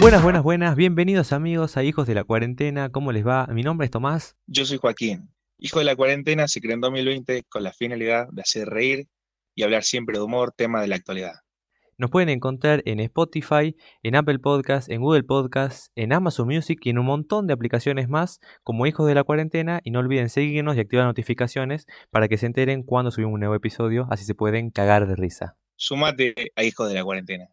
Buenas, buenas, buenas. Bienvenidos amigos a Hijos de la Cuarentena. ¿Cómo les va? Mi nombre es Tomás. Yo soy Joaquín. Hijo de la Cuarentena se creó en 2020 con la finalidad de hacer reír y hablar siempre de humor, tema de la actualidad. Nos pueden encontrar en Spotify, en Apple Podcasts, en Google Podcasts, en Amazon Music y en un montón de aplicaciones más como Hijos de la Cuarentena. Y no olviden seguirnos y activar notificaciones para que se enteren cuando subimos un nuevo episodio, así se pueden cagar de risa. Sumate a Hijos de la Cuarentena.